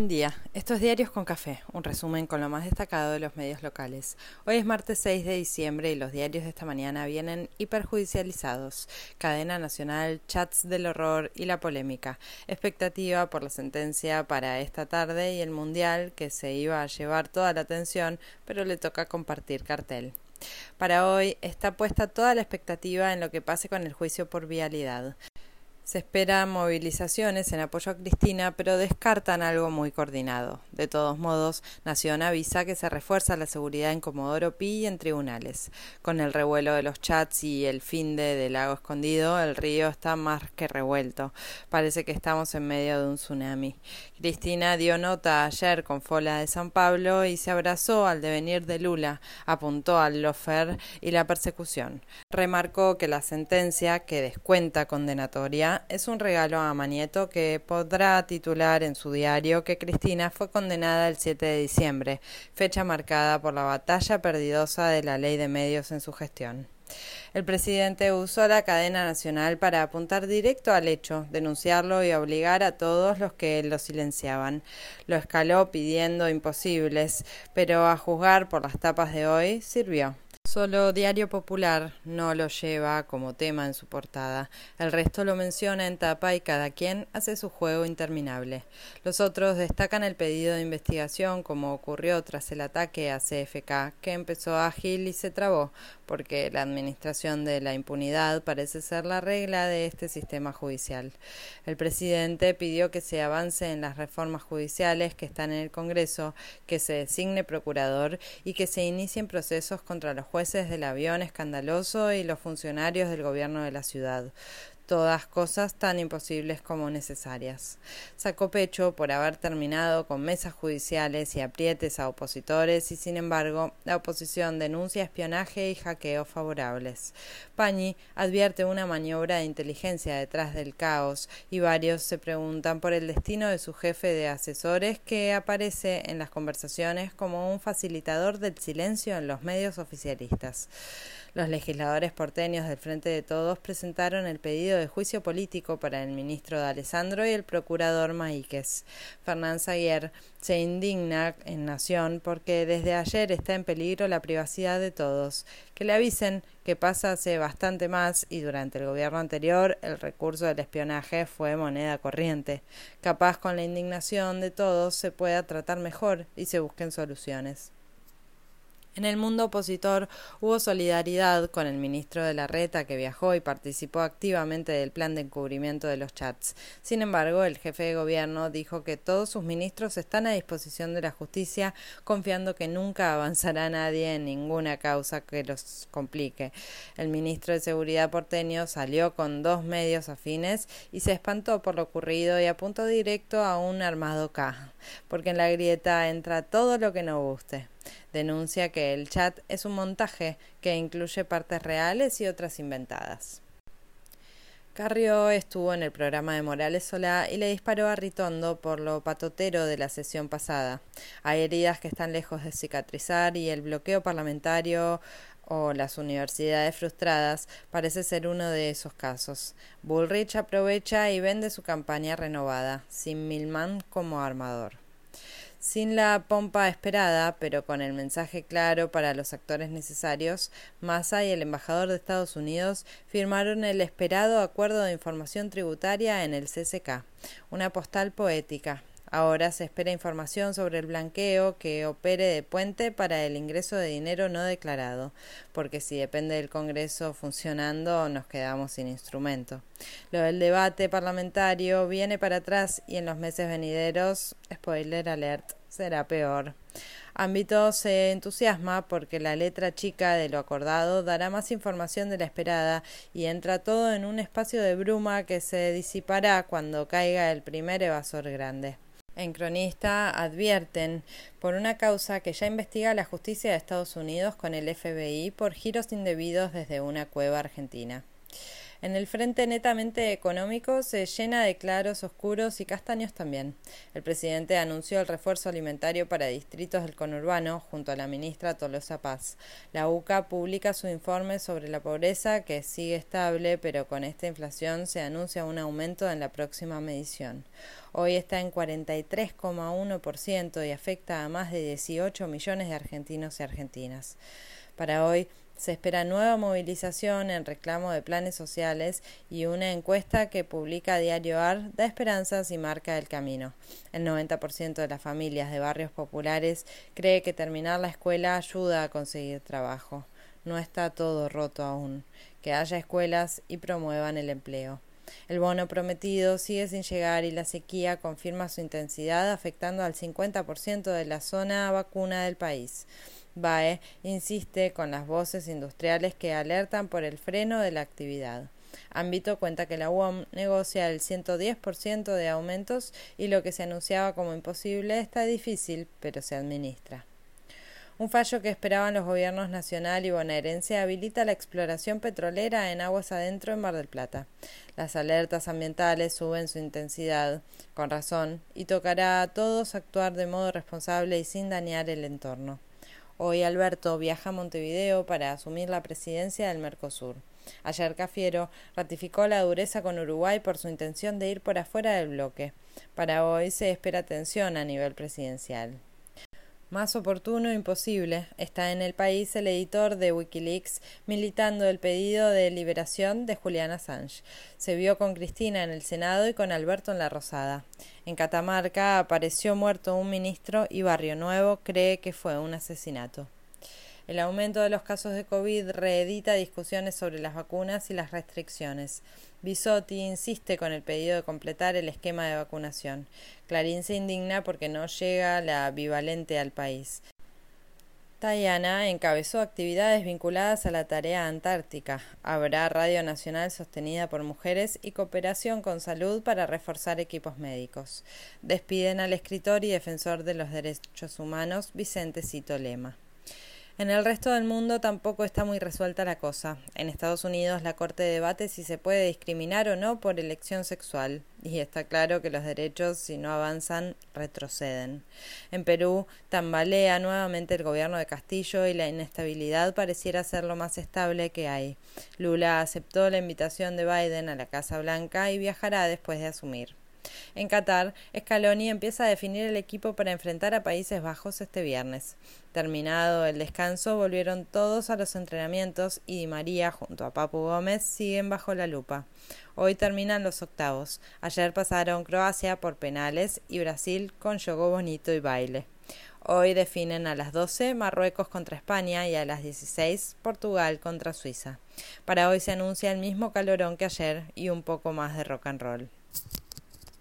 Buen día, esto es Diarios con Café, un resumen con lo más destacado de los medios locales. Hoy es martes 6 de diciembre y los diarios de esta mañana vienen hiperjudicializados. Cadena nacional, chats del horror y la polémica. Expectativa por la sentencia para esta tarde y el Mundial que se iba a llevar toda la atención, pero le toca compartir cartel. Para hoy está puesta toda la expectativa en lo que pase con el juicio por vialidad. Se esperan movilizaciones en apoyo a Cristina, pero descartan algo muy coordinado. De todos modos, Nación avisa que se refuerza la seguridad en Comodoro Pi y en tribunales. Con el revuelo de los chats y el fin de, del lago escondido, el río está más que revuelto. Parece que estamos en medio de un tsunami. Cristina dio nota ayer con Fola de San Pablo y se abrazó al devenir de Lula, apuntó al lofer y la persecución. Remarcó que la sentencia, que descuenta condenatoria, es un regalo a Manieto que podrá titular en su diario que Cristina fue condenada el 7 de diciembre, fecha marcada por la batalla perdidosa de la ley de medios en su gestión. El presidente usó la cadena nacional para apuntar directo al hecho, denunciarlo y obligar a todos los que lo silenciaban. Lo escaló pidiendo imposibles, pero a juzgar por las tapas de hoy sirvió. Solo Diario Popular no lo lleva como tema en su portada. El resto lo menciona en tapa y cada quien hace su juego interminable. Los otros destacan el pedido de investigación como ocurrió tras el ataque a CFK, que empezó ágil y se trabó, porque la administración de la impunidad parece ser la regla de este sistema judicial. El presidente pidió que se avance en las reformas judiciales que están en el Congreso, que se designe procurador y que se inicien procesos contra los jueces del avión escandaloso y los funcionarios del gobierno de la ciudad todas cosas tan imposibles como necesarias. Sacó pecho por haber terminado con mesas judiciales y aprietes a opositores y sin embargo la oposición denuncia espionaje y hackeo favorables. Pañi advierte una maniobra de inteligencia detrás del caos y varios se preguntan por el destino de su jefe de asesores que aparece en las conversaciones como un facilitador del silencio en los medios oficialistas. Los legisladores porteños del Frente de Todos presentaron el pedido de juicio político para el ministro de Alessandro y el procurador Maíquez. Fernán Zaguer se indigna en Nación porque desde ayer está en peligro la privacidad de todos. Que le avisen que pasa hace bastante más y durante el gobierno anterior el recurso del espionaje fue moneda corriente. Capaz con la indignación de todos se pueda tratar mejor y se busquen soluciones. En el mundo opositor hubo solidaridad con el ministro de la Reta que viajó y participó activamente del plan de encubrimiento de los chats. Sin embargo, el jefe de gobierno dijo que todos sus ministros están a disposición de la justicia, confiando que nunca avanzará nadie en ninguna causa que los complique. El ministro de Seguridad porteño salió con dos medios afines y se espantó por lo ocurrido y apuntó directo a un armado K, porque en la grieta entra todo lo que no guste denuncia que el chat es un montaje que incluye partes reales y otras inventadas. Carrió estuvo en el programa de Morales Solá y le disparó a Ritondo por lo patotero de la sesión pasada. Hay heridas que están lejos de cicatrizar y el bloqueo parlamentario o las universidades frustradas parece ser uno de esos casos. Bullrich aprovecha y vende su campaña renovada, sin Milman como armador sin la pompa esperada, pero con el mensaje claro para los actores necesarios, Massa y el embajador de Estados Unidos firmaron el esperado acuerdo de información tributaria en el CCK, una postal poética, Ahora se espera información sobre el blanqueo que opere de puente para el ingreso de dinero no declarado, porque si depende del Congreso funcionando nos quedamos sin instrumento. Lo del debate parlamentario viene para atrás y en los meses venideros, spoiler alert, será peor. Ámbito se entusiasma porque la letra chica de lo acordado dará más información de la esperada y entra todo en un espacio de bruma que se disipará cuando caiga el primer evasor grande. En Cronista advierten por una causa que ya investiga la justicia de Estados Unidos con el FBI por giros indebidos desde una cueva argentina. En el frente netamente económico se llena de claros, oscuros y castaños también. El presidente anunció el refuerzo alimentario para distritos del conurbano junto a la ministra Tolosa Paz. La UCA publica su informe sobre la pobreza que sigue estable, pero con esta inflación se anuncia un aumento en la próxima medición. Hoy está en 43,1% y afecta a más de 18 millones de argentinos y argentinas. Para hoy se espera nueva movilización en reclamo de planes sociales y una encuesta que publica Diario AR da esperanzas y marca el camino. El 90% de las familias de barrios populares cree que terminar la escuela ayuda a conseguir trabajo. No está todo roto aún. Que haya escuelas y promuevan el empleo. El bono prometido sigue sin llegar y la sequía confirma su intensidad afectando al 50% de la zona vacuna del país. BAE insiste con las voces industriales que alertan por el freno de la actividad. Ámbito cuenta que la UOM negocia el 110% de aumentos y lo que se anunciaba como imposible está difícil, pero se administra. Un fallo que esperaban los gobiernos nacional y bonaerense habilita la exploración petrolera en aguas adentro en Mar del Plata. Las alertas ambientales suben su intensidad, con razón, y tocará a todos actuar de modo responsable y sin dañar el entorno. Hoy Alberto viaja a Montevideo para asumir la presidencia del Mercosur. Ayer Cafiero ratificó la dureza con Uruguay por su intención de ir por afuera del bloque. Para hoy se espera tensión a nivel presidencial. Más oportuno imposible está en el país el editor de Wikileaks militando el pedido de liberación de Julian Assange. Se vio con Cristina en el Senado y con Alberto en la Rosada. En Catamarca apareció muerto un ministro y Barrio Nuevo cree que fue un asesinato. El aumento de los casos de COVID reedita discusiones sobre las vacunas y las restricciones. Bisotti insiste con el pedido de completar el esquema de vacunación. Clarín se indigna porque no llega la bivalente al país. Tayana encabezó actividades vinculadas a la tarea antártica. Habrá Radio Nacional sostenida por mujeres y cooperación con salud para reforzar equipos médicos. Despiden al escritor y defensor de los derechos humanos Vicente Cito Lema. En el resto del mundo tampoco está muy resuelta la cosa. En Estados Unidos la Corte debate si se puede discriminar o no por elección sexual, y está claro que los derechos, si no avanzan, retroceden. En Perú tambalea nuevamente el gobierno de Castillo y la inestabilidad pareciera ser lo más estable que hay. Lula aceptó la invitación de Biden a la Casa Blanca y viajará después de asumir. En Qatar, Scaloni empieza a definir el equipo para enfrentar a Países Bajos este viernes. Terminado el descanso, volvieron todos a los entrenamientos y Di María junto a Papu Gómez siguen bajo la lupa. Hoy terminan los octavos. Ayer pasaron Croacia por penales y Brasil con juego bonito y baile. Hoy definen a las 12 Marruecos contra España y a las 16 Portugal contra Suiza. Para hoy se anuncia el mismo calorón que ayer y un poco más de rock and roll.